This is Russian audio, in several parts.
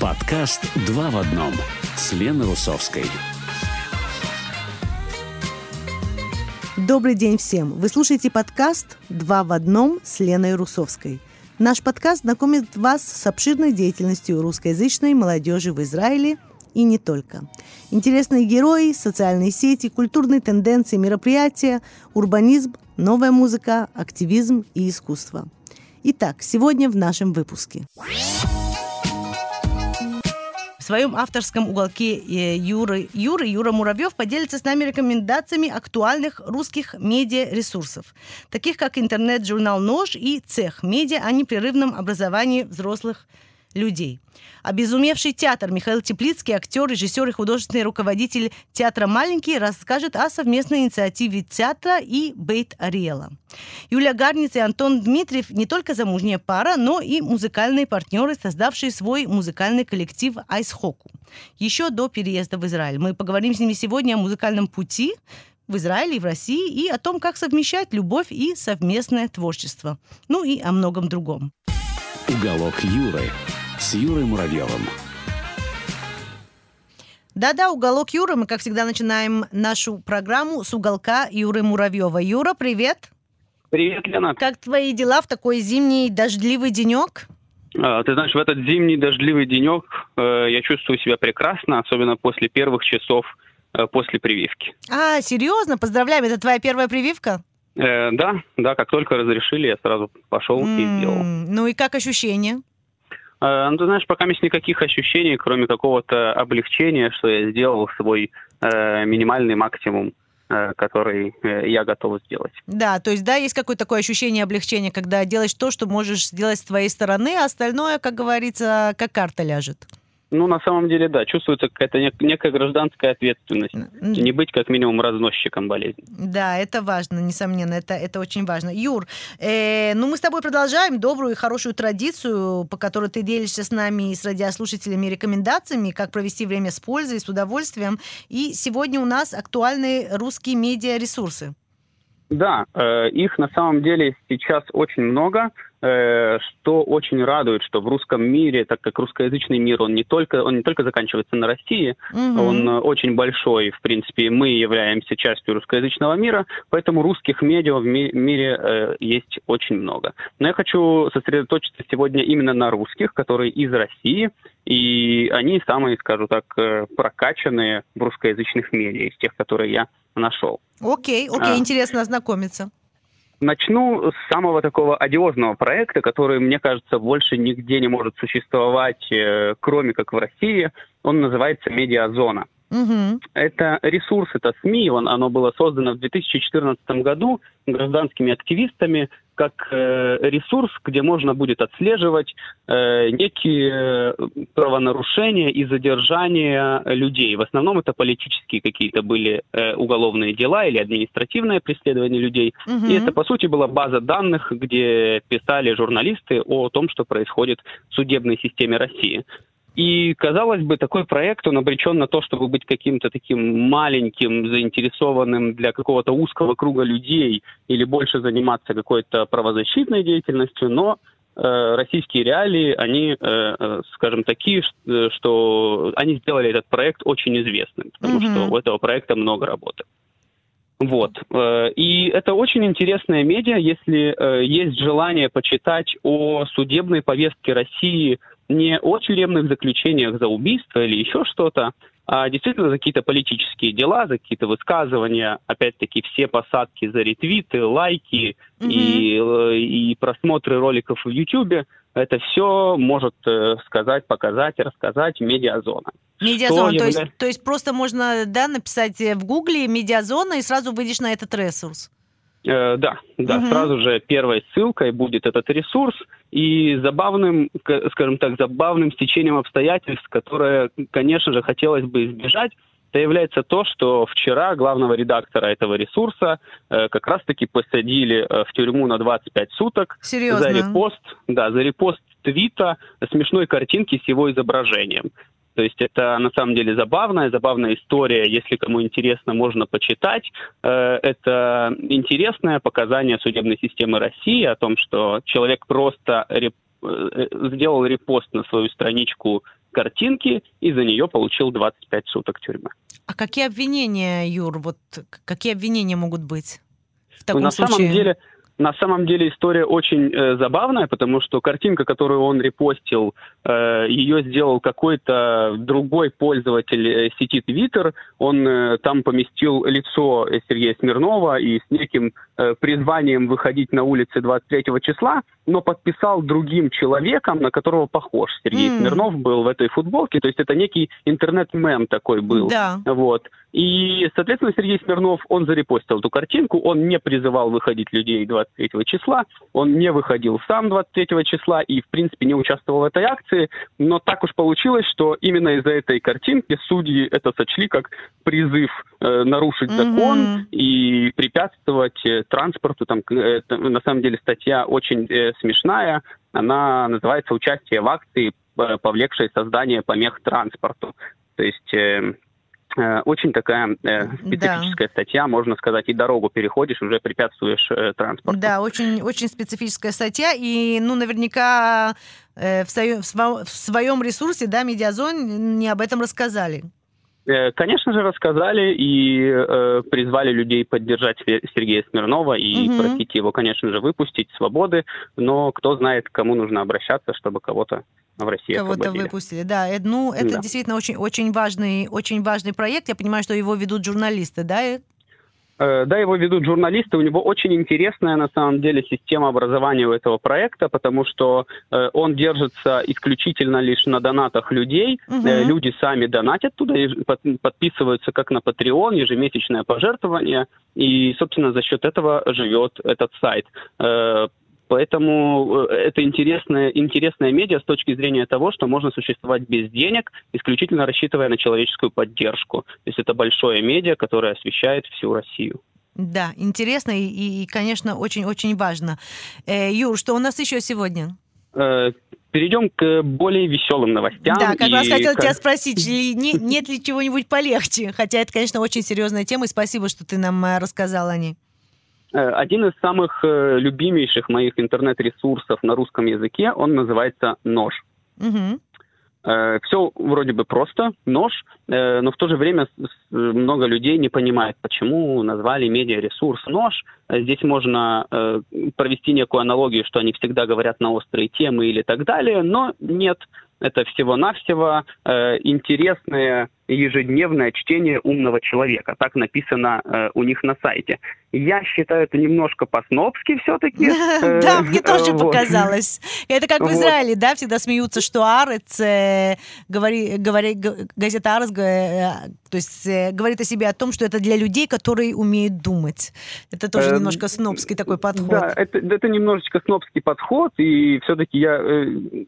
Подкаст «Два в одном» с Леной Русовской. Добрый день всем! Вы слушаете подкаст «Два в одном» с Леной Русовской. Наш подкаст знакомит вас с обширной деятельностью русскоязычной молодежи в Израиле и не только. Интересные герои, социальные сети, культурные тенденции, мероприятия, урбанизм, новая музыка, активизм и искусство. Итак, сегодня в нашем выпуске. Своем авторском уголке э, Юры, Юры Юра Муравьев поделится с нами рекомендациями актуальных русских медиаресурсов, таких как интернет-журнал «Нож» и «Цех» – медиа о непрерывном образовании взрослых людей. Обезумевший театр Михаил Теплицкий, актер, режиссер и художественный руководитель театра «Маленький» расскажет о совместной инициативе театра и Бейт Ариэла. Юлия Гарниц и Антон Дмитриев не только замужняя пара, но и музыкальные партнеры, создавшие свой музыкальный коллектив «Айсхоку». Еще до переезда в Израиль. Мы поговорим с ними сегодня о музыкальном пути, в Израиле и в России и о том, как совмещать любовь и совместное творчество. Ну и о многом другом. Уголок Юры с Юрой Муравьевым. Да-да, уголок Юры. Мы, как всегда, начинаем нашу программу с уголка Юры Муравьева. Юра, привет. Привет, Лена. Как твои дела в такой зимний дождливый денек? А, ты знаешь, в этот зимний дождливый денек э, я чувствую себя прекрасно, особенно после первых часов э, после прививки. А, серьезно? Поздравляем, это твоя первая прививка? Э, да, да, как только разрешили, я сразу пошел М, и сделал. Ну и как ощущения? Э, ну, ты знаешь, пока есть никаких ощущений, кроме какого-то облегчения, что я сделал свой э, минимальный максимум, э, который э, я готов сделать. Да, то есть, да, есть какое-то такое ощущение облегчения, когда делаешь то, что можешь сделать с твоей стороны, а остальное, как говорится, как карта ляжет. Ну, на самом деле, да, чувствуется какая-то нек- некая гражданская ответственность. Не быть как минимум разносчиком болезни. Да, это важно, несомненно, это, это очень важно. Юр, э, ну мы с тобой продолжаем добрую и хорошую традицию, по которой ты делишься с нами и с радиослушателями рекомендациями, как провести время с пользой, с удовольствием. И сегодня у нас актуальные русские медиаресурсы. Да, э, их на самом деле сейчас очень много, что очень радует, что в русском мире, так как русскоязычный мир, он не только, он не только заканчивается на России, Мгм. он э, очень большой, в принципе, мы являемся частью русскоязычного мира, поэтому русских медиа в ми- мире э, есть очень много. Но я хочу сосредоточиться сегодня именно на русских, которые из России, и они самые, скажу так, э, прокачанные в русскоязычных медиа, из тех, которые я нашел. Окей, окей, А. интересно ознакомиться. Начну с самого такого одиозного проекта, который, мне кажется, больше нигде не может существовать, э, кроме как в России. Он называется «Медиазона». Мгм. Это ресурс, это СМИ, он, оно было создано в 2014 году гражданскими активистами как э, ресурс, где можно будет отслеживать э, некие э, правонарушения и задержания людей. В основном это политические какие-то были э, уголовные дела или административное преследование людей. Мгм. И это, по сути, была база данных, где писали журналисты о том, что происходит в судебной системе России. И, казалось бы, такой проект, он обречен на то, чтобы быть каким-то таким маленьким, заинтересованным для какого-то узкого круга людей или больше заниматься какой-то правозащитной деятельностью, но э, российские реалии, они, э, э, скажем, такие, что они сделали этот проект очень известным, потому Мгм. что у этого проекта много работы. Вот. Э, И это очень интересная медиа, если э, есть желание почитать о судебной повестке России не о тюремных заключениях за убийство или еще что-то, а действительно за какие-то политические дела, за какие-то высказывания, опять-таки все посадки за ретвиты, лайки Мгм. и, э, и просмотры роликов в Ютубе, это все может э, сказать, показать, рассказать медиазона. Медиазона, Что то есть, явля- то есть просто можно да, написать э, в гугле медиазона и сразу выйдешь на этот ресурс. Э, да, да, Мгм. сразу же первой ссылкой будет этот ресурс и забавным, скажем так, забавным стечением обстоятельств, которое, конечно же, хотелось бы избежать, это является то, что вчера главного редактора этого ресурса э, как раз-таки посадили э, в тюрьму на 25 суток Серьезно? за репост, да, за репост твита смешной картинки с его изображением. То есть это на самом деле забавная, забавная история. Если кому интересно, можно почитать. Э, Это интересное показание судебной системы России о том, что человек просто реп- э, сделал репост на свою страничку картинки и за нее получил 25 суток тюрьмы. А какие обвинения, Юр, вот какие обвинения могут быть в таком ну, на случае? самом деле, на самом деле история очень э, забавная, потому что картинка, которую он репостил, э, ее сделал какой-то другой пользователь э, сети Twitter. Он э, там поместил лицо Сергея Смирнова и с неким призванием выходить на улицы 23 числа, но подписал другим человеком, на которого похож Сергей М. Смирнов был в этой футболке. То есть это некий интернет-мем такой был. Да. Вот. И, соответственно, Сергей Смирнов, он зарепостил эту картинку, он не призывал выходить людей 23 числа, он не выходил сам 23 числа и, в принципе, не участвовал в этой акции, но так уж получилось, что именно из-за этой картинки судьи это сочли как призыв э, нарушить Мгм. закон и препятствовать э, транспорту. Там, это, на самом деле, статья очень э, смешная, она называется «Участие в акции, повлекшей создание помех транспорту». То есть... э, Э, Очень такая э, специфическая статья, можно сказать, и дорогу переходишь, уже препятствуешь э, транспорту. Да, очень, очень специфическая статья, и, ну, наверняка э, в, своем, в сво- в своем ресурсе, да, Медиазон не об этом рассказали. Э, Конечно же, рассказали и э, призвали людей поддержать Сергея Смирнова и Мгм. просить его, конечно же, выпустить свободы, но кто знает, к кому нужно обращаться, чтобы кого-то в России Кого-то выпустили, да. Э, Ну, это Да. действительно очень, очень важный, очень важный проект. Я понимаю, что его ведут журналисты, да? Э, Да, его ведут журналисты. У него очень интересная, на самом деле, система образования у этого проекта, потому что э, он держится исключительно лишь на донатах людей. Мгм. Э, Люди сами донатят туда, подписываются как на Patreon, ежемесячное пожертвование, и, собственно, за счет этого живет этот сайт. Э, Поэтому э, это интересная, интересная медиа с точки зрения того, что можно существовать без денег, исключительно рассчитывая на человеческую поддержку. То есть это большое медиа, которое освещает всю Россию. Да, интересно и, и, конечно, очень-очень важно. Э, Юр, что у нас еще сегодня? Э, Перейдем к более веселым новостям. да, как раз И хотела как- тебя спросить, не- нет ли чего-нибудь полегче? Хотя это, конечно, очень серьезная тема, и спасибо, что ты нам э, рассказал о ней. Э, Один из самых э, любимейших моих интернет-ресурсов на русском языке, он называется «Нож». Мгм. Все вроде бы просто, нож, э, но в то же время много людей не понимает, почему назвали медиаресурс нож. Э, Здесь можно э, провести некую аналогию, что они всегда говорят на острые темы или так далее, но нет. Это всего-навсего э, интересное ежедневное чтение умного человека. Так написано э, у них на сайте. Я считаю это немножко по-снобски все-таки. Да, мне тоже показалось. Это как в. Израиле, да, всегда смеются, что Арец, э, газета Арец, э, то есть э, говорит о себе о том, что это для людей, которые умеют думать. Это тоже Эм, немножко снобский такой подход. Да, это, немножечко снобский подход, и все-таки я э,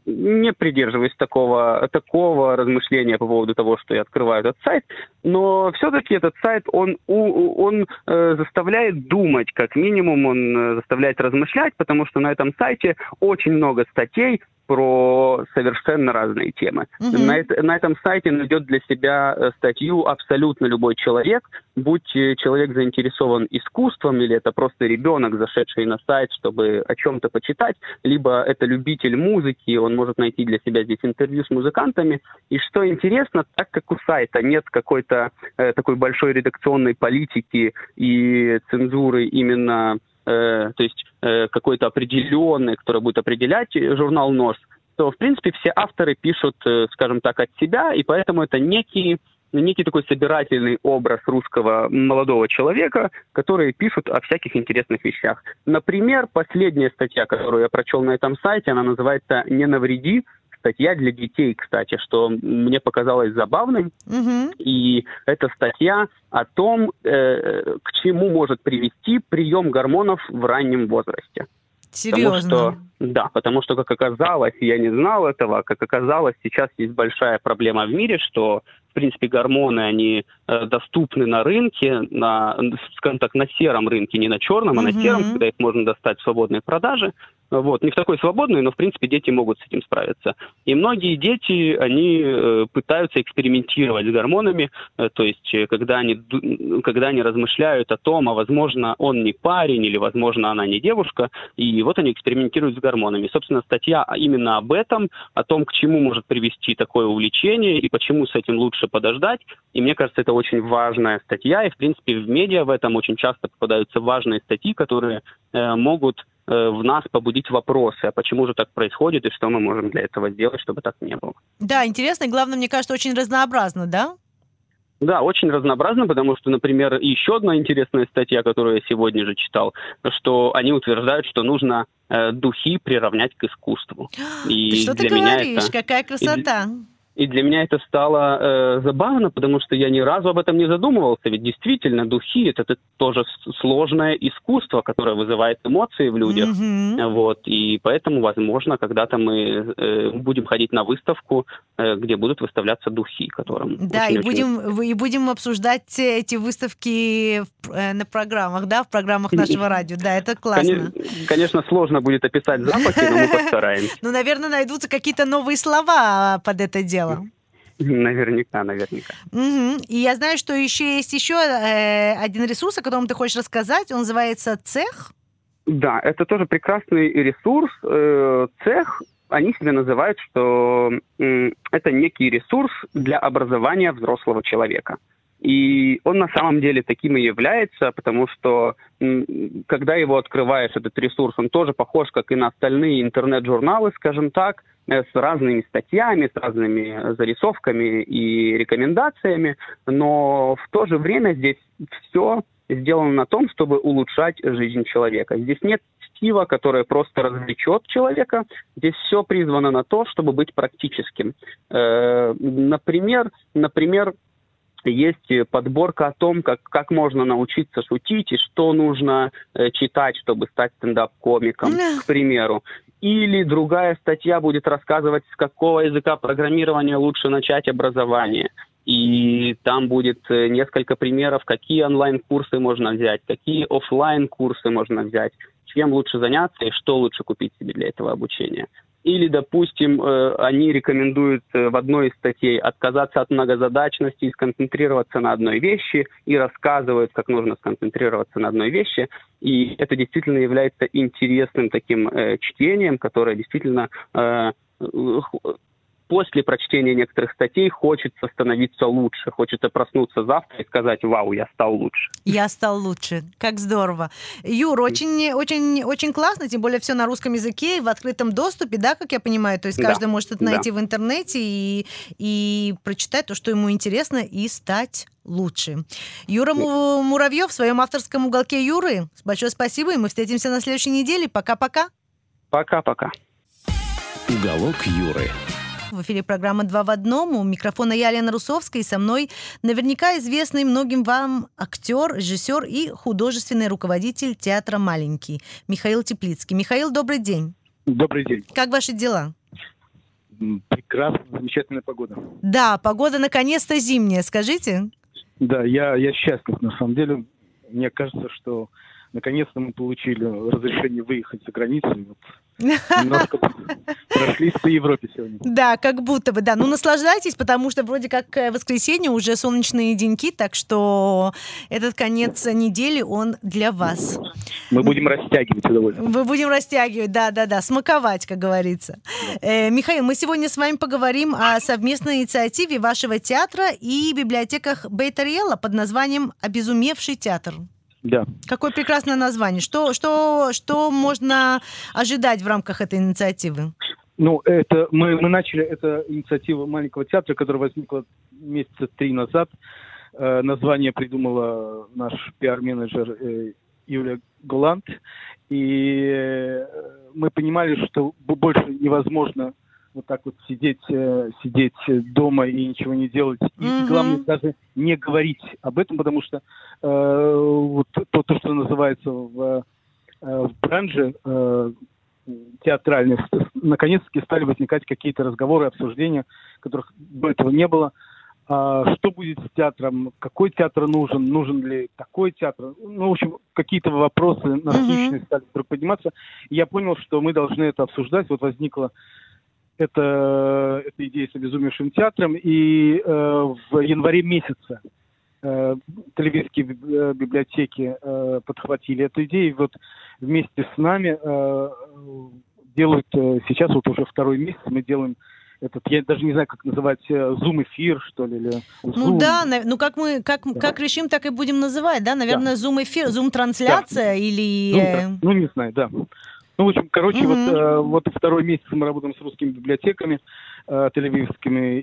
не придерживаюсь такого размышления по поводу того, что я открываю этот сайт, но все-таки этот сайт, он, он э, заставляет думать, как минимум, он э, заставляет размышлять, потому что на этом сайте очень много статей про совершенно разные темы. Мгм. На, эт- на этом сайте найдет для себя э, статью абсолютно любой человек, будь э, человек заинтересован искусством, или это просто ребенок, зашедший на сайт, чтобы о чем-то почитать, либо это любитель музыки, он может найти для себя здесь интервью с музыкантами. И что интересно, так как у сайта нет какой-то э, такой большой редакционной политики и цензуры именно э, то есть э, какой-то определенный, который будет определять журнал «Нож», то, в принципе, все авторы пишут, э, скажем так, от себя, и поэтому это некий некий такой собирательный образ русского молодого человека, которые пишут о всяких интересных вещах. Например, последняя статья, которую я прочел на этом сайте, она называется «Не навреди», статья для детей, кстати, что мне показалось забавным. Мгм. И это статья о том, э, к чему может привести прием гормонов в раннем возрасте. Потому Серьезно. что, да, потому что, как оказалось, я не знал этого, как оказалось, сейчас есть большая проблема в мире, что, в принципе, гормоны, они э, доступны на рынке, на, скажем так, на сером рынке, не на черном, а на Мгм. сером, когда их можно достать в свободной продаже. Вот, не в такой свободной, но, в принципе, дети могут с этим справиться. И многие дети, они э, пытаются экспериментировать с гормонами, э, то есть, э, когда они, когда они размышляют о том, а, возможно, он не парень или, возможно, она не девушка, и вот они экспериментируют с гормонами. Собственно, статья именно об этом, о том, к чему может привести такое увлечение и почему с этим лучше подождать. И мне кажется, это очень важная статья, и, в принципе, в медиа в этом очень часто попадаются важные статьи, которые э, могут в нас побудить вопросы, а почему же так происходит и что мы можем для этого сделать, чтобы так не было. Да, интересно, и главное, мне кажется, очень разнообразно, да? Да, очень разнообразно, потому что, например, еще одна интересная статья, которую я сегодня же читал, что они утверждают, что нужно э, духи приравнять к искусству. И что ты говоришь? Это... Какая красота! И и для меня это стало э, забавно, потому что я ни разу об этом не задумывался. Ведь действительно, духи это, это тоже сложное искусство, которое вызывает эмоции в людях. Mm-hmm. Вот. И поэтому, возможно, когда-то мы э, будем ходить на выставку, э, где будут выставляться духи, которым. Да, очень, и, будем, очень... и будем обсуждать эти выставки в, э, на программах, да, в программах нашего радио. Да, это классно. Конечно, конечно сложно будет описать запахи, но мы постараемся. Ну, наверное, найдутся какие-то новые слова под это дело дело. Наверняка, наверняка. Угу. И я знаю, что еще есть еще э, один ресурс, о котором ты хочешь рассказать. Он называется «Цех». Да, это тоже прекрасный ресурс. Э, цех, они себе называют, что э, это некий ресурс для образования взрослого человека. И он на самом деле таким и является, потому что когда его открываешь, этот ресурс, он тоже похож, как и на остальные интернет-журналы, скажем так, с разными статьями, с разными зарисовками и рекомендациями, но в то же время здесь все сделано на том, чтобы улучшать жизнь человека. Здесь нет чтива, которое просто развлечет человека. Здесь все призвано на то, чтобы быть практическим. Э, например, например, есть подборка о том, как, как можно научиться шутить и что нужно э, читать, чтобы стать стендап-комиком, к примеру. Или другая статья будет рассказывать, с какого языка программирования лучше начать образование. И там будет э, несколько примеров, какие онлайн-курсы можно взять, какие офлайн курсы можно взять, чем лучше заняться и что лучше купить себе для этого обучения. Или, допустим, э, они рекомендуют э, в одной из статей отказаться от многозадачности и сконцентрироваться на одной вещи, и рассказывают, как нужно сконцентрироваться на одной вещи. И это действительно является интересным таким э, чтением, которое действительно после прочтения некоторых статей хочется становиться лучше, хочется проснуться завтра и сказать, вау, я стал лучше. Я стал лучше, как здорово. Юр, очень, очень, очень классно, тем более все на русском языке в открытом доступе, да, как я понимаю, то есть каждый да. может это найти да. в интернете и, и прочитать то, что ему интересно, и стать лучше. Юра Муравьев в своем авторском уголке Юры. Большое спасибо, и мы встретимся на следующей неделе. Пока-пока. Пока-пока. Уголок Юры. В эфире программа «Два в одном». У микрофона я, Лена Русовская, и со мной наверняка известный многим вам актер, режиссер и художественный руководитель театра «Маленький» Михаил Теплицкий. Михаил, добрый день. Добрый день. Как ваши дела? Прекрасно, замечательная погода. Да, погода наконец-то зимняя, скажите. Да, я, я счастлив, на самом деле. Мне кажется, что наконец-то мы получили разрешение выехать за границу. Вот Немножко прошлись по Европе сегодня. Да, как будто бы, да. Ну, наслаждайтесь, потому что вроде как э, воскресенье, уже солнечные деньки, так что этот конец недели, он для вас. Мы будем растягивать удовольствие. Мы будем растягивать, да-да-да, смаковать, как говорится. Э, Михаил, мы сегодня с вами поговорим о совместной инициативе вашего театра и библиотеках Бейтариэла под названием «Обезумевший театр». Да. Какое прекрасное название. Что, что, что можно ожидать в рамках этой инициативы? Ну, это мы, мы начали эту инициативу маленького театра, которая возникла месяца три назад. Э, название придумала наш пиар-менеджер э, Юлия Гулант. И э, мы понимали, что больше невозможно вот так вот сидеть, э, сидеть дома и ничего не делать. И mm-hmm. главное даже не говорить об этом, потому что э, вот то, то, что называется в, э, в бранже э, театральных, наконец-таки стали возникать какие-то разговоры, обсуждения, которых до этого не было. а, что будет с театром, какой театр нужен, нужен ли такой театр. Ну, в общем, какие-то вопросы насущные стали вдруг подниматься. И я понял, что мы должны это обсуждать. Вот возникла эта, эта идея с обезумевшим театром. И э, в январе месяце э, телевизские э, библиотеки э, подхватили эту идею. И вот вместе с нами э, делают э, сейчас вот уже второй месяц мы делаем этот, я даже не знаю, как называть, зум-эфир, э, что ли, или Zoom. Ну да, ну как мы, как, да. как решим, так и будем называть, да? Наверное, зум-эфир, зум-трансляция да. или... Ну, да. ну, не знаю, да. Ну, в общем, короче, mm-hmm. вот, вот второй месяц мы работаем с русскими библиотеками э, тель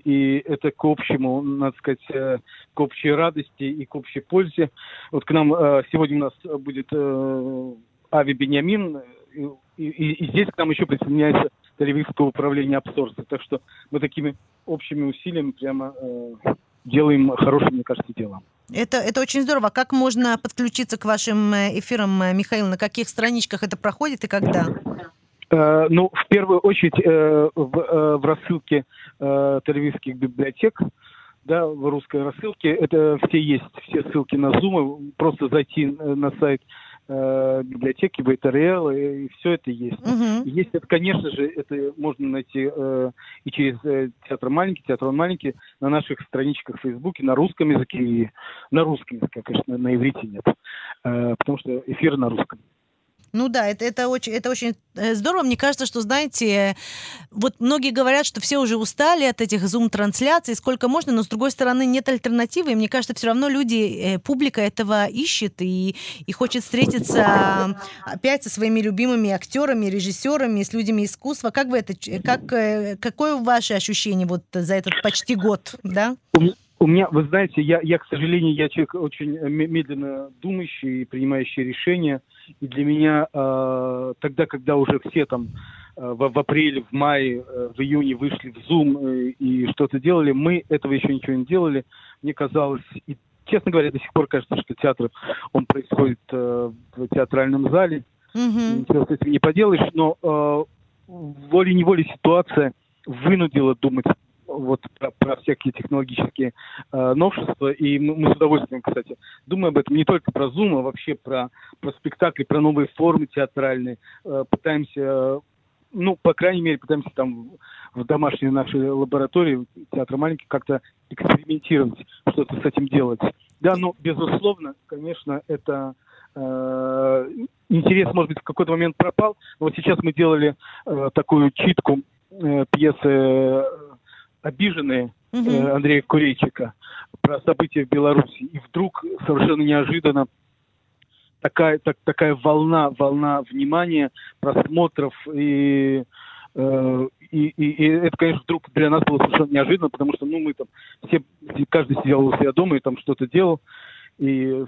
и это к общему, надо сказать, э, к общей радости и к общей пользе. Вот к нам э, сегодня у нас будет э, Ави Бениамин, и, и, и здесь к нам еще присоединяется Тель-Авивского управления Апсорса. Так что мы такими общими усилиями прямо э, делаем хорошее, мне кажется, дело. Это, это очень здорово. Как можно подключиться к вашим э, эфирам, э, Михаил? На каких страничках это проходит и когда? Э, ну, в первую очередь э, в, э, в рассылке э, библиотек, да, в русской рассылке. Это все есть, все ссылки на Zoom. Просто зайти на сайт э, библиотеки ВТРЛ, и, и все это есть. Угу. Есть это, конечно же, это можно найти э, и через э, театр маленький, театр маленький, на наших страничках в Фейсбуке, на русском языке и на русском языке, конечно, на иврите нет, э, потому что эфир на русском. Ну да, это, это, очень, это очень э, здорово. Мне кажется, что, знаете, вот многие говорят, что все уже устали от этих зум-трансляций, сколько можно, но с другой стороны нет альтернативы. И мне кажется, все равно люди, э, публика этого ищет и, и хочет встретиться опять со своими любимыми актерами, режиссерами, с людьми искусства. Как вы это, как, э, какое ваше ощущение вот за этот почти год, да? У меня, вы знаете, я, я, к сожалению, я человек очень медленно думающий и принимающий решения. И для меня э, тогда, когда уже все там э, в, в апреле, в мае, э, в июне вышли в Zoom э, и что-то делали, мы этого еще ничего не делали. Мне казалось, и честно говоря, до сих пор кажется, что театр, он происходит э, в театральном зале. Mm-hmm. Ничего с этим не поделаешь, но э, волей-неволей ситуация вынудила думать вот про, про всякие технологические э, новшества. И мы, мы с удовольствием, кстати, думаем об этом не только про Zoom, а вообще про, про спектакли, про новые формы театральные. Э, пытаемся, ну, по крайней мере, пытаемся там в домашней нашей лаборатории театра маленький как-то экспериментировать, что-то с этим делать. Да, но, безусловно, конечно, это э, интерес, может быть, в какой-то момент пропал. Но вот сейчас мы делали э, такую читку э, пьесы обиженные угу. э, Андрея Курейчика про события в Беларуси. И вдруг совершенно неожиданно такая, так, такая волна, волна внимания, просмотров и э, и, и, и это, конечно, вдруг для нас было совершенно неожиданно, потому что, ну, мы там все, каждый сидел у себя дома и там что-то делал и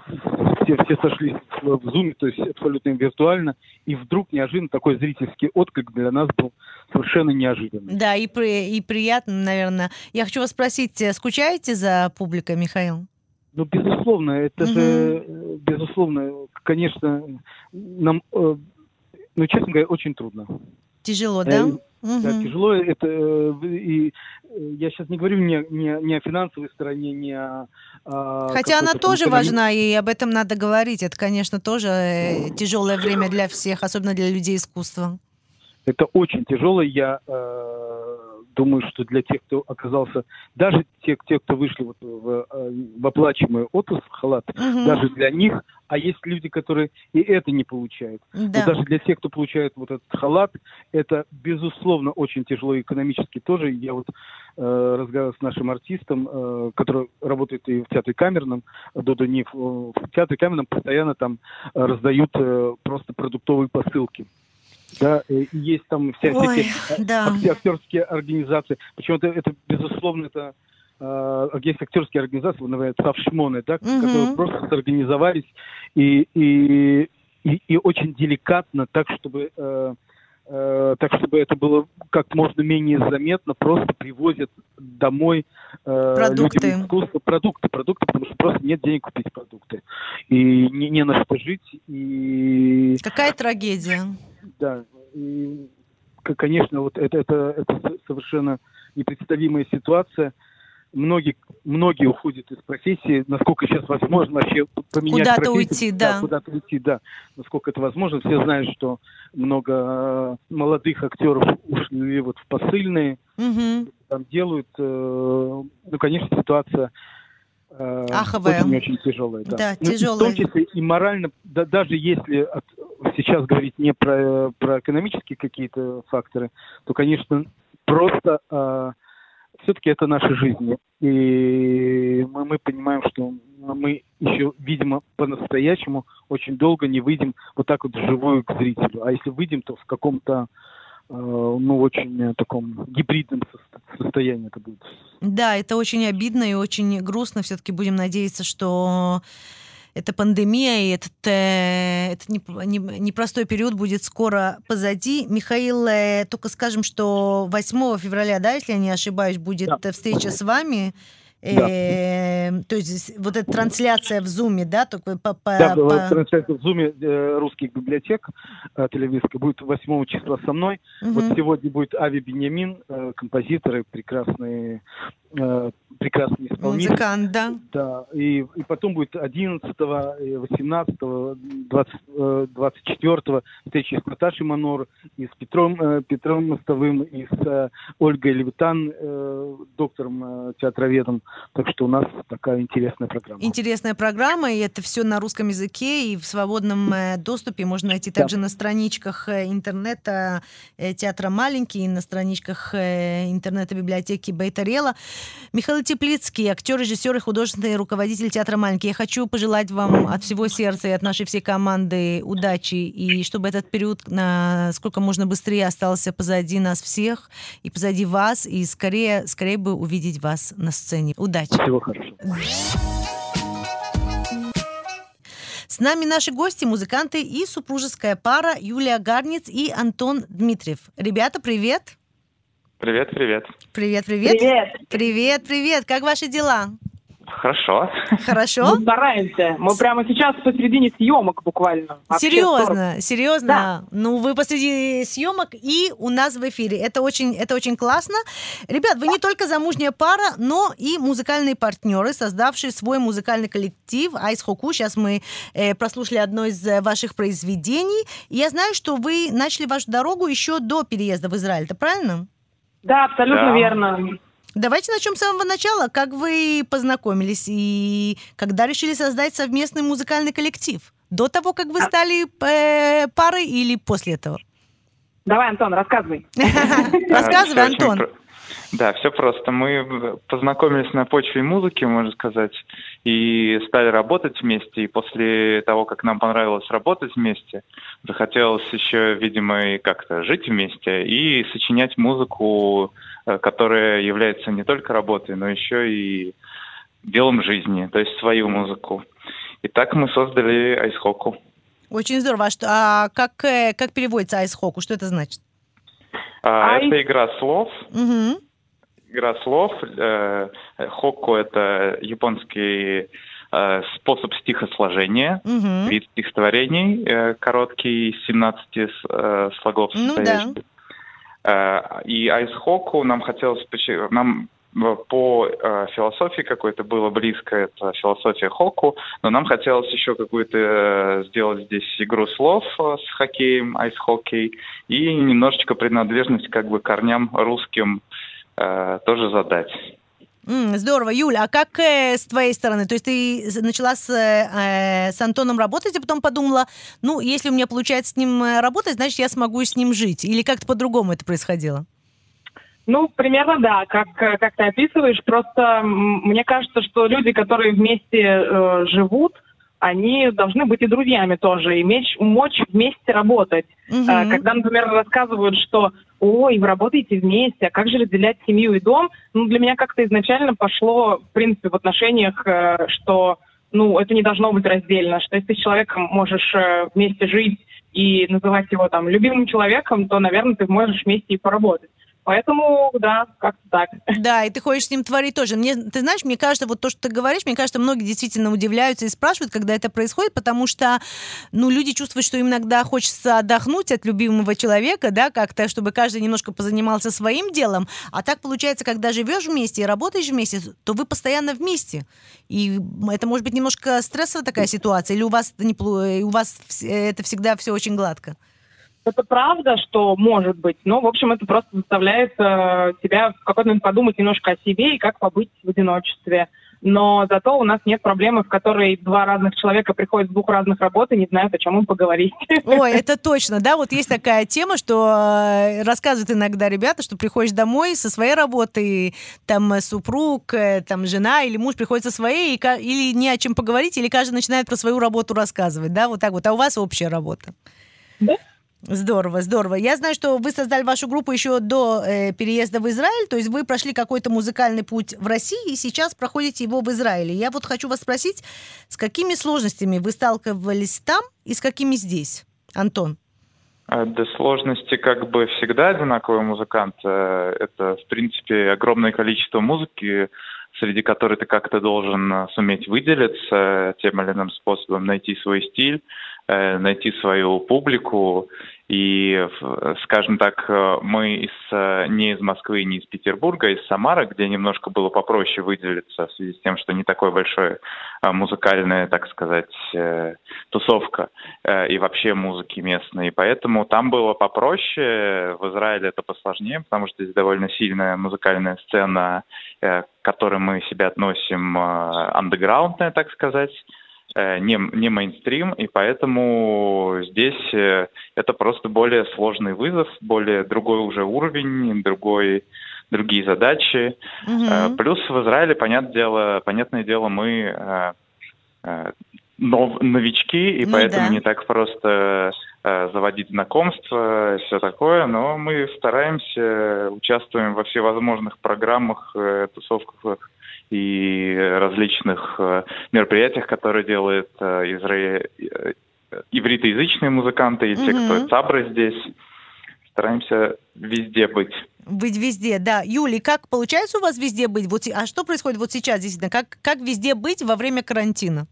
все, все сошлись в, Zoom, то есть абсолютно виртуально, и вдруг неожиданно такой зрительский отклик для нас был совершенно неожиданный. Да, и, при, и приятно, наверное. Я хочу вас спросить, э, скучаете за публикой, Михаил? Ну, безусловно, это угу. же, безусловно, конечно, нам, э, ну, честно говоря, очень трудно. Тяжело, да? Угу. Да, тяжело это э, и э, я сейчас не говорю не, не, не о финансовой стороне, не о... о Хотя она тоже важна, и об этом надо говорить. Это, конечно, тоже э, тяжелое время для всех, особенно для людей искусства. Это очень тяжело. Я э, думаю, что для тех, кто оказался, даже те, те кто вышли вот в, в оплачиваемый отпуск, халат, угу. даже для них, а есть люди, которые и это не получают. Да. Но даже для тех, кто получает вот этот халат, это, безусловно, очень тяжело экономически тоже. Я вот э, разговаривал с нашим артистом, э, который работает и в театре камерном, Додо Ниф, в театре камерном постоянно там э, раздают э, просто продуктовые посылки. Да, и есть там Ой, всякие да. актерские организации. Почему это, безусловно, это э, есть актерские организации, например, Савшмоны, да, угу. которые просто сорганизовались и, и, и, и очень деликатно, так чтобы э, э, так чтобы это было как можно менее заметно, просто привозят домой э, продукты. людям искусства продукты, продукты, потому что просто нет денег купить продукты и не, не на что жить и какая трагедия да, и, конечно, вот это, это, это совершенно непредставимая ситуация. многие, многие уходят из профессии, насколько сейчас возможно вообще поменять Куда-то профессию. уйти, да. Куда-то уйти, да. Насколько это возможно. Все знают, что много э, молодых актеров ушли вот в посыльные, Мгм. там делают. э, ну, конечно, ситуация э, Аховая. очень-очень тяжелая. Да, Да, Ну, тяжелая. В том числе и морально, да, даже если от- сейчас говорить не про, про экономические какие-то факторы, то, конечно, просто все-таки это наши жизни. И мы, мы понимаем, что мы еще, видимо, по-настоящему очень долго не выйдем вот так вот вживую к зрителю. А если выйдем, то в каком-то э, ну, очень э, таком гибридном со- состоянии это будет. Да, это очень обидно и очень грустно. Все-таки будем надеяться, что эта пандемия и этот, э, этот неп- не- непростой период будет скоро позади. Михаил, э, только скажем, что 8 февраля, да, если я не ошибаюсь, будет Да. э, встреча с вами. Э, То есть вот эта трансляция в Зуме, да, только по, по- Да, по- трансляция в Зуме э, русских библиотек э, телевизорской будет 8 числа со мной. Мгм. Вот сегодня будет Ави Беньямин, э, композитор и прекрасный, э, прекрасный исполнитель. музыкант, да. Да, и, и потом будет 11, 18, 20, э, 24 встречи с Наташей Манор, и с Петром, э, Петром Мостовым, и с э, Ольгой Левитан, э, доктором, э, театроведом. Так что у нас такая интересная программа. Интересная программа, и это все на русском языке и в свободном э, доступе можно найти Да. также на страничках интернета э, театра «Маленький», и на страничках э, интернета библиотеки Бейтарела. Михаил Теплицкий, актер, режиссер и художественный руководитель театра «Маленький». Я хочу пожелать вам от всего сердца и от нашей всей команды удачи, и чтобы этот период насколько можно быстрее остался позади нас всех, и позади вас, и скорее, скорее бы увидеть вас на сцене. Удачи! Всего хорошего. С нами наши гости, музыканты и супружеская пара Юлия Гарниц и Антон Дмитриев. Ребята, привет! Привет, привет. Привет, привет! Привет. Привет, привет! Как ваши дела? Хорошо. Хорошо? Мы стараемся. Мы прямо сейчас посередине съемок буквально. Серьезно, серьезно. Да. Ну, вы посреди съемок и у нас в эфире. Это очень, это очень классно. Ребят, вы не только замужняя пара, но и музыкальные партнеры, создавшие свой музыкальный коллектив Айс Хоку. Сейчас мы э, прослушали одно из э, ваших произведений. И я знаю, что вы начали вашу дорогу еще до переезда в Израиль. Это правильно? Да, абсолютно Да. верно. Давайте начнем с самого начала. Как вы познакомились и когда решили создать совместный музыкальный коллектив? До того, как вы стали э, парой или после этого? Давай, Антон, рассказывай. Рассказывай, Антон. Да, все просто. Мы познакомились на почве музыки, можно сказать, и стали работать вместе. И после того, как нам понравилось работать вместе, захотелось еще, видимо, и как-то жить вместе и сочинять музыку, э, которая является не только работой, но еще и делом жизни, то есть свою музыку. И так мы создали айсхоку. Очень здорово. А, что, а как, э, как переводится айс-хоку? Что это значит? А, Это игра слов, Мгм. Игра слов. Э, Хокку это японский э, способ стихосложения, Мгм. вид стихотворений, э, короткий, из 17 с- э, слогов Ну состоящий. Э, И айс-хоку нам хотелось... Нам по э, философии какой-то было близко, это философия хоку, но нам хотелось еще какую-то э, сделать здесь игру слов э, с хоккеем, айс-хоккей, и немножечко принадлежность как бы корням русским э, тоже задать. Здорово. Юля, а как э, с твоей стороны? То есть ты начала с, э, с Антоном работать, а потом подумала, ну, если у меня получается с ним э, работать, значит, я смогу с ним жить. Или как-то по-другому это происходило? Ну, примерно да, как, э, как ты описываешь. Просто мне кажется, что люди, которые вместе э, живут, они должны быть и друзьями тоже, иметь мочь вместе работать. Э, Когда, например, рассказывают, что ой, вы работаете вместе, а как же разделять семью и дом? Ну, для меня как-то изначально пошло, в принципе, в отношениях, э, что ну, это не должно быть раздельно, что если ты с человеком можешь э, вместе жить и называть его там любимым человеком, то, наверное, ты можешь вместе и поработать. Поэтому, да, как-то так. Да, и ты хочешь с ним творить тоже. Мне, ты знаешь, мне кажется, вот то, что ты говоришь, мне кажется, многие действительно удивляются и спрашивают, когда это происходит, потому что, ну, люди чувствуют, что им иногда хочется отдохнуть от любимого человека, да, как-то, чтобы каждый немножко позанимался своим делом. А так получается, когда живешь вместе и работаешь вместе, то вы постоянно вместе. И это может быть немножко стрессовая такая ситуация, или у вас, не, у вас это всегда все очень гладко? Это правда, что может быть, но, в общем, это просто заставляет э, тебя в какой-то момент подумать немножко о себе и как побыть в одиночестве. Но зато у нас нет проблемы, в которой два разных человека приходят с двух разных работ и не знают, о чем им поговорить. Ой, это точно, да? Вот есть такая тема, что э, рассказывают иногда ребята, что приходишь домой со своей работы, там э, супруг, э, там жена или муж приходит со своей, и, или не о чем поговорить, или каждый начинает про свою работу рассказывать, да? Вот так вот. А у вас общая работа. Да, Здорово, здорово. Я знаю, что вы создали вашу группу еще до э, переезда в Израиль, то есть вы прошли какой-то музыкальный путь в России и сейчас проходите его в Израиле. Я вот хочу вас спросить, с какими сложностями вы сталкивались там и с какими здесь, Антон? А, да сложности как бы всегда одинаковый музыкант. Э, это, в принципе, огромное количество музыки, среди которой ты как-то должен э, суметь выделиться тем или иным способом, найти свой стиль, э, найти свою публику. И, скажем так, э, мы из, не из Москвы, не из Петербурга, а из Самары, где немножко было попроще выделиться в связи с тем, что не такой большой музыкальная, так сказать, тусовка и вообще музыки местной. Поэтому там было попроще, в Израиле это посложнее, потому что здесь довольно сильная музыкальная сцена, к которой мы себя относим э, андеграундная, так сказать, э, не, не мейнстрим, и поэтому здесь э, это просто более сложный вызов, более другой уже уровень, другой, другие задачи. Mm-hmm. Плюс в Израиле, понятное дело, понятное дело, мы нов, новички, и ну, поэтому да. не так просто э, заводить знакомства, все такое, но мы стараемся, участвуем во всевозможных программах, э, тусовках и различных э, мероприятиях, которые делают э, изра... Э, ивритоязычные музыканты и угу. те, кто цабры здесь. Стараемся везде быть. Быть везде, да. Юли, как получается у вас везде быть? Вот, а что происходит вот сейчас, действительно? Как, как везде быть во время карантина?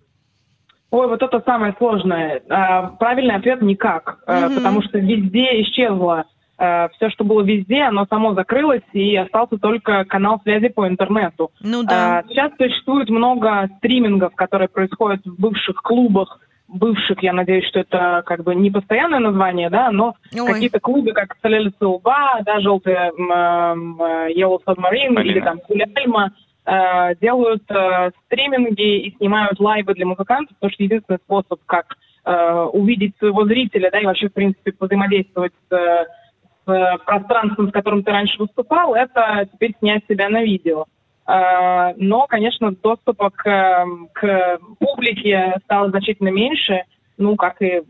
Ой, вот это самое сложное. А, правильный ответ никак, mm-hmm. потому что везде исчезло а, все, что было везде, оно само закрылось, и остался только канал связи по интернету. Ну да. Сейчас существует много стримингов, которые происходят в бывших клубах, бывших, я надеюсь, что это как бы не постоянное название, да, но Ой. какие-то клубы, как Салель Сауба, да, желтые Yellow Submarine или там Куляльма, Э, делают э, стриминги и снимают лайвы для музыкантов, потому что единственный способ, как э, увидеть своего зрителя, да, и вообще, в принципе, взаимодействовать с, с пространством, с которым ты раньше выступал, это теперь снять себя на видео. Э, но, конечно, доступа к, к публике стало значительно меньше, ну, как и э,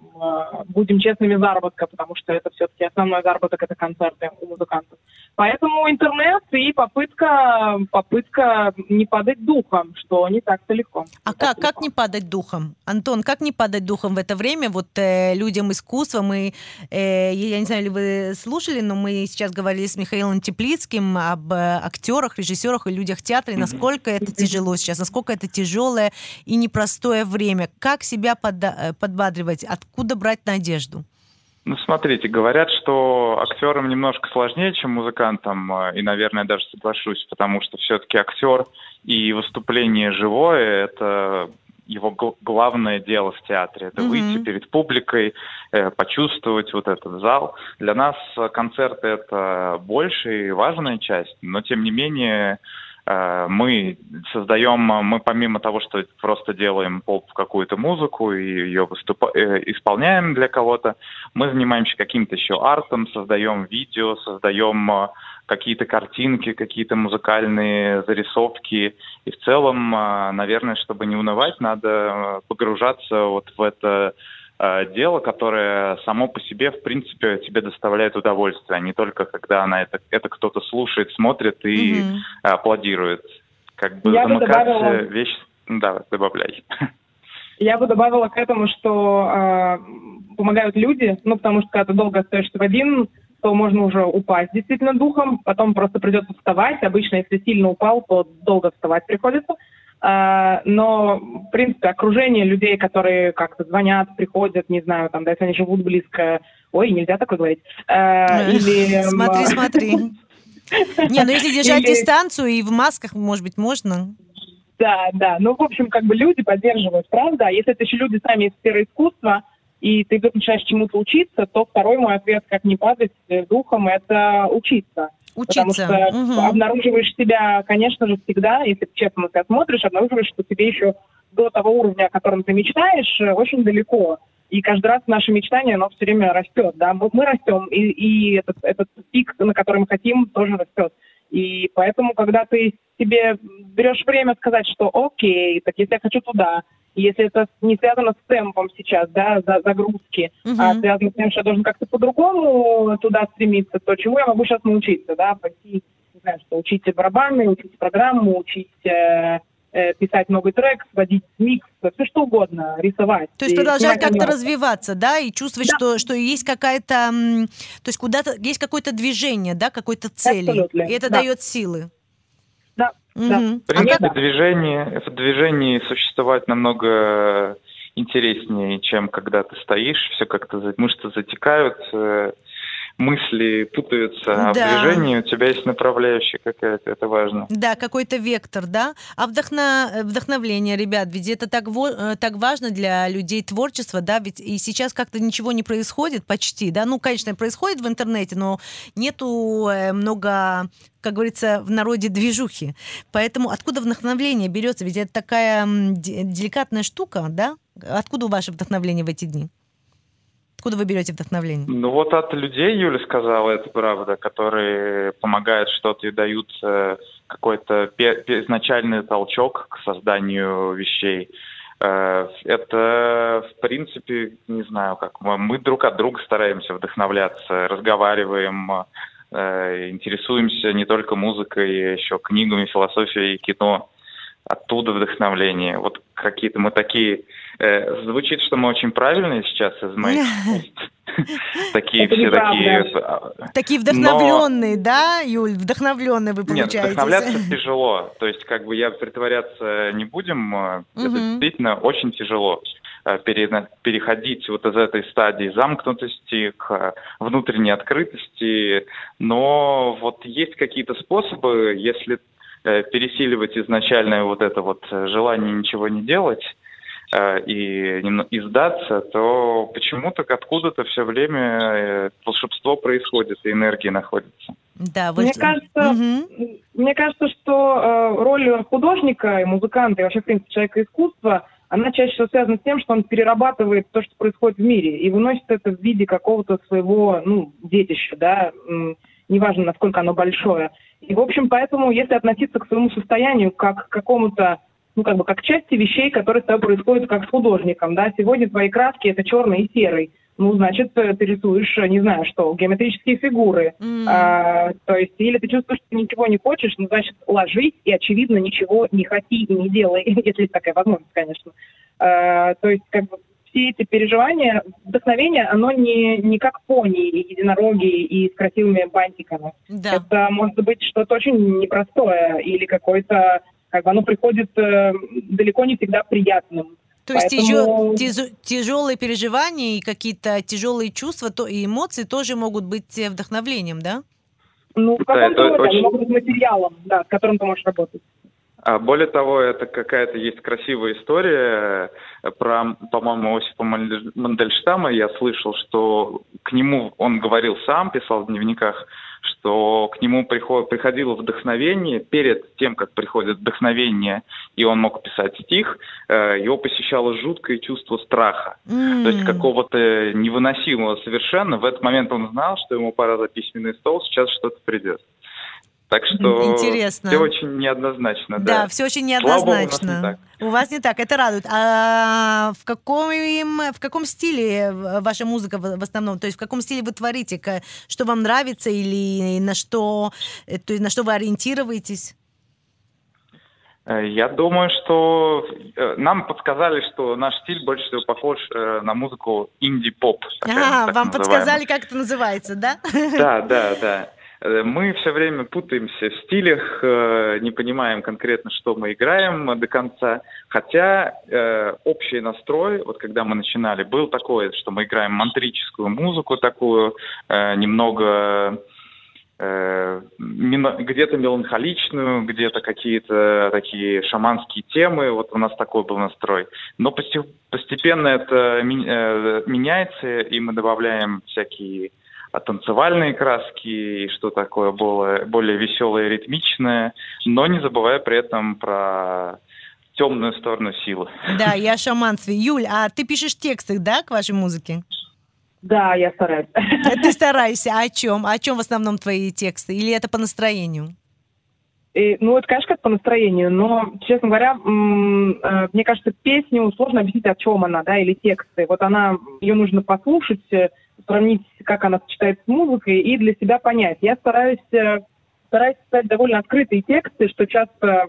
будем честными, заработка, потому что это все-таки основной заработок, это концерты у музыкантов. Поэтому интернет и попытка, попытка не падать духом, что не так-то легко. А как, как не падать духом? Антон, как не падать духом в это время? Вот э, людям искусства, мы, э, я не знаю, ли вы слушали, но мы сейчас говорили с Михаилом Теплицким об э, актерах, режиссерах и людях театра, и насколько это тяжело сейчас, насколько это тяжелое и непростое время. Как себя подда- э, подбадривать? Откуда брать надежду? Ну, смотрите, говорят, что актерам немножко сложнее, чем музыкантам, э, и, наверное, даже соглашусь, потому что все-таки актер и выступление живое – это его главное дело в театре. Это mm-hmm. выйти перед публикой, э, почувствовать вот этот зал. Для нас концерты – это большая и важная часть, но, тем не менее, мы создаем, мы помимо того, что просто делаем поп какую-то музыку и ее выступ... Э, исполняем для кого-то, мы занимаемся каким-то еще артом, создаем видео, создаем э, какие-то картинки, какие-то музыкальные зарисовки. И в целом, наверное, чтобы не унывать, надо погружаться вот в это Э, дело, которое само по себе, в принципе, тебе доставляет удовольствие, а не только когда она это, это кто-то слушает, смотрит и mm-hmm. аплодирует. Как бы Я замыкаться бы добавила... вещь... Да, добавляй. Я бы добавила к этому, что э, помогают люди, ну, потому что когда ты долго остаешься в один то можно уже упасть действительно духом, потом просто придется вставать. Обычно, если сильно упал, то долго вставать приходится. А, но, в принципе, окружение людей, которые как-то звонят, приходят, не знаю, там, если они живут близко, ой, нельзя такое говорить. А, или... Смотри, смотри. Не, ну если держать дистанцию и в масках, может быть, можно. Да, да. Ну, в общем, как бы люди поддерживают, правда. А если это еще люди сами из сферы искусства, и ты вдруг начинаешь чему-то учиться, то второй мой ответ, как не падать духом, это учиться. Учиться. Потому что угу. обнаруживаешь себя, конечно же, всегда, если ты честно на себя смотришь, обнаруживаешь, что тебе еще до того уровня, о котором ты мечтаешь, очень далеко. И каждый раз наше мечтание, оно все время растет, да, мы, мы растем, и, и этот, этот пик, на который мы хотим, тоже растет. И поэтому, когда ты себе берешь время сказать, что окей, так если я хочу туда, если это не связано с темпом сейчас, да, за, загрузки, uh-huh. а связано с тем, что я должен как-то по-другому туда стремиться, то чему я могу сейчас научиться, да, пойти, не знаю, что учить барабаны, учить программу, учить э, э, писать новый трек, сводить микс, все что угодно, рисовать. То есть продолжать как-то развиваться, да, и чувствовать, да. что, что есть какая-то, то есть куда-то, есть какое-то движение, да, какой-то цели, Абсолютно. и это да. дает силы. Да. В принципе, а движение, в движении существовать намного интереснее, чем когда ты стоишь, все как-то мышцы затекают, э, мысли путаются, а да. в движении у тебя есть направляющая какая-то, это важно. Да, какой-то вектор, да. А вдохно... вдохновление, ребят, ведь это так, во... так важно для людей творчества, да, ведь и сейчас как-то ничего не происходит почти, да, ну, конечно, происходит в интернете, но нету э, много как говорится, в народе движухи. Поэтому откуда вдохновление берется? Ведь это такая деликатная штука, да? Откуда ваше вдохновление в эти дни? Откуда вы берете вдохновление? Ну вот от людей, Юля сказала, это правда, которые помогают что-то и дают э, какой-то изначальный толчок к созданию вещей. Э, это, в принципе, не знаю, как мы, мы друг от друга стараемся вдохновляться, разговариваем, э, интересуемся не только музыкой, а еще книгами, философией, кино. Оттуда вдохновление. Вот какие-то мы такие Э, звучит, что мы очень правильные сейчас из моих Такие все такие... Такие вдохновленные, да, Юль? Вдохновленные вы получаете. Нет, вдохновляться тяжело. То есть, как бы я притворяться не будем. Э, это действительно очень тяжело э, переходить вот из этой стадии замкнутости к внутренней открытости. Но вот есть какие-то способы, если пересиливать изначальное вот это вот желание ничего не делать, Э, и, и сдаться, то почему-то откуда-то все время э, волшебство происходит, и энергия находится. Да, вы... мне, кажется, угу. мне кажется, что э, роль художника и музыканта, и вообще, в принципе, человека искусства, она чаще всего связана с тем, что он перерабатывает то, что происходит в мире, и выносит это в виде какого-то своего, ну, детища, да, неважно, насколько оно большое. И, в общем, поэтому, если относиться к своему состоянию как к какому-то ну, как бы, как части вещей, которые с тобой происходят как с художником, да, сегодня твои краски это черный и серый, ну, значит, ты рисуешь, не знаю что, геометрические фигуры. Mm. А, то есть, или ты чувствуешь, что ничего не хочешь, ну, значит, ложись и, очевидно, ничего не хоти и не делай, если есть такая возможность, конечно. А, то есть, как бы, все эти переживания, вдохновение, оно не, не как пони и единороги и с красивыми бантиками. Да. Это может быть что-то очень непростое или какой-то как бы оно приходит э, далеко не всегда приятным. То Поэтому... есть тяжелые переживания и какие-то тяжелые чувства то, и эмоции тоже могут быть э, вдохновлением, да? Ну, в каком-то да, роде, очень... они могут быть материалом, да, с которым ты можешь работать. А более того, это какая-то есть красивая история э, про, по-моему, Осипа Мандельштама. Я слышал, что к нему он говорил сам, писал в дневниках, что к нему приход, приходило вдохновение перед тем, как приходит вдохновение, и он мог писать стих, э, его посещало жуткое чувство страха, mm. то есть какого-то невыносимого совершенно. В этот момент он знал, что ему пора за письменный стол, сейчас что-то придет. Так что Интересно. все очень неоднозначно. Да, да. все очень неоднозначно. Богу, у, нас не у вас не так, это радует. А в каком, в каком стиле ваша музыка в основном? То есть в каком стиле вы творите? Что вам нравится или на что, то есть на что вы ориентируетесь? Э, я думаю, что э, нам подсказали, что наш стиль больше всего похож э, на музыку инди-поп. А, вам подсказали, как это называется, да? Да, да, да. Мы все время путаемся в стилях, не понимаем конкретно, что мы играем до конца. Хотя э, общий настрой, вот когда мы начинали, был такой, что мы играем мантрическую музыку такую, э, немного Э, где-то меланхоличную, где-то какие-то такие шаманские темы. Вот у нас такой был настрой. Но постепенно это э, меняется, и мы добавляем всякие танцевальные краски и что такое более, более веселое, ритмичное, но не забывая при этом про темную сторону силы. Да, я шаманстве. Юль, а ты пишешь тексты, да, к вашей музыке? Да, я стараюсь. Ты стараешься. А о чем? О чем в основном твои тексты? Или это по настроению? И, ну, это, конечно, как по настроению, но, честно говоря, э, мне кажется, песню сложно объяснить, о чем она, да, или тексты. Вот она, ее нужно послушать, э, сравнить, как она сочетается с музыкой, и для себя понять. Я стараюсь, э, стараюсь писать довольно открытые тексты, что часто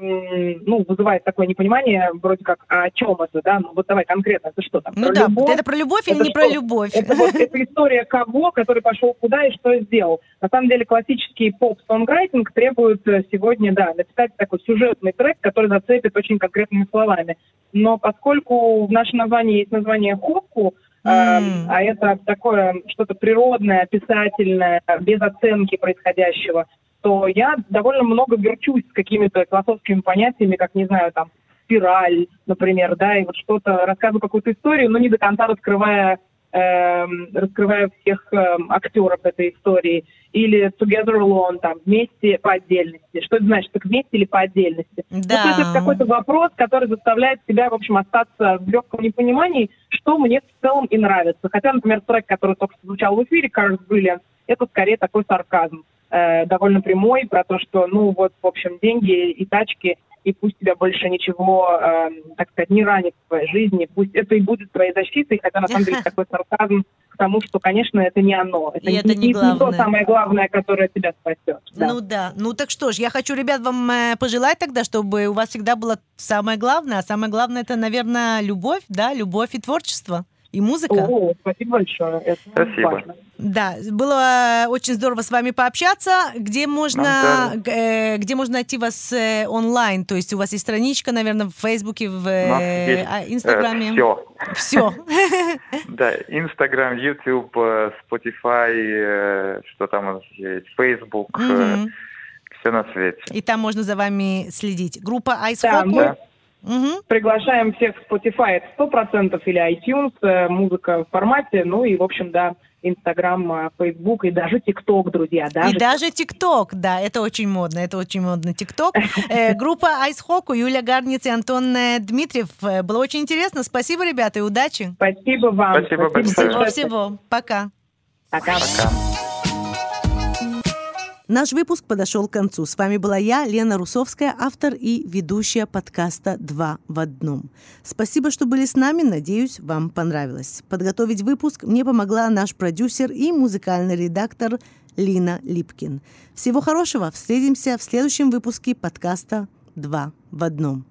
ну, вызывает такое непонимание, вроде как, а о чем это, да? Ну, вот давай конкретно, это что там? Ну про да, любовь? это про любовь или это не что? про любовь? Это, вот, это история кого, который пошел куда и что сделал. На самом деле классический поп-songwriting требует э, сегодня, да, написать такой сюжетный трек, который зацепит очень конкретными словами. Но поскольку в нашем названии есть название «Хопку», Mm. А это такое что-то природное, писательное, без оценки происходящего то я довольно много верчусь с какими-то философскими понятиями, как, не знаю, там, спираль, например, да, и вот что-то, рассказываю какую-то историю, но не до конца раскрывая, э, раскрывая всех э, актеров этой истории. Или together alone, там, вместе по отдельности. Что это значит, так вместе или по отдельности? Да. Есть это какой-то вопрос, который заставляет себя, в общем, остаться в легком непонимании, что мне в целом и нравится. Хотя, например, трек, который только что звучал в эфире, Cars Brilliant, это скорее такой сарказм э, довольно прямой про то, что, ну вот, в общем, деньги и тачки, и пусть тебя больше ничего, э, так сказать, не ранит в твоей жизни, пусть это и будет твоей защитой, хотя на самом деле такой сарказм к тому, что, конечно, это не оно. Это, и это не, не, не то самое главное, которое тебя спасет. Да. Ну да. Ну так что ж, я хочу, ребят, вам э, пожелать тогда, чтобы у вас всегда было самое главное, а самое главное это, наверное, любовь, да, любовь и творчество и музыка. О, спасибо большое. Это спасибо. Важно. Да, было очень здорово с вами пообщаться. Где можно, э, где можно найти вас э, онлайн? То есть у вас есть страничка, наверное, в Фейсбуке, в э, а, Инстаграме? все. Все. Да, Инстаграм, Ютуб, Spotify, что там у нас есть, Фейсбук, все на свете. И там можно за вами следить. Группа Ice Hockey? Угу. Приглашаем всех в Spotify, это 100% или iTunes, э, музыка в формате, ну и, в общем, да, Инстаграм, Фейсбук и даже ТикТок, друзья. Даже... И даже ТикТок, да, это очень модно, это очень модно ТикТок. Э, группа Ice Hockey, Юлия Гарниц и Антон э, Дмитриев. Было очень интересно. Спасибо, ребята, и удачи. Спасибо вам. Спасибо, Спасибо большое. Всего-всего. Пока. Пока. Пока. Наш выпуск подошел к концу. С вами была я, Лена Русовская, автор и ведущая подкаста «Два в одном». Спасибо, что были с нами. Надеюсь, вам понравилось. Подготовить выпуск мне помогла наш продюсер и музыкальный редактор Лина Липкин. Всего хорошего. Встретимся в следующем выпуске подкаста «Два в одном».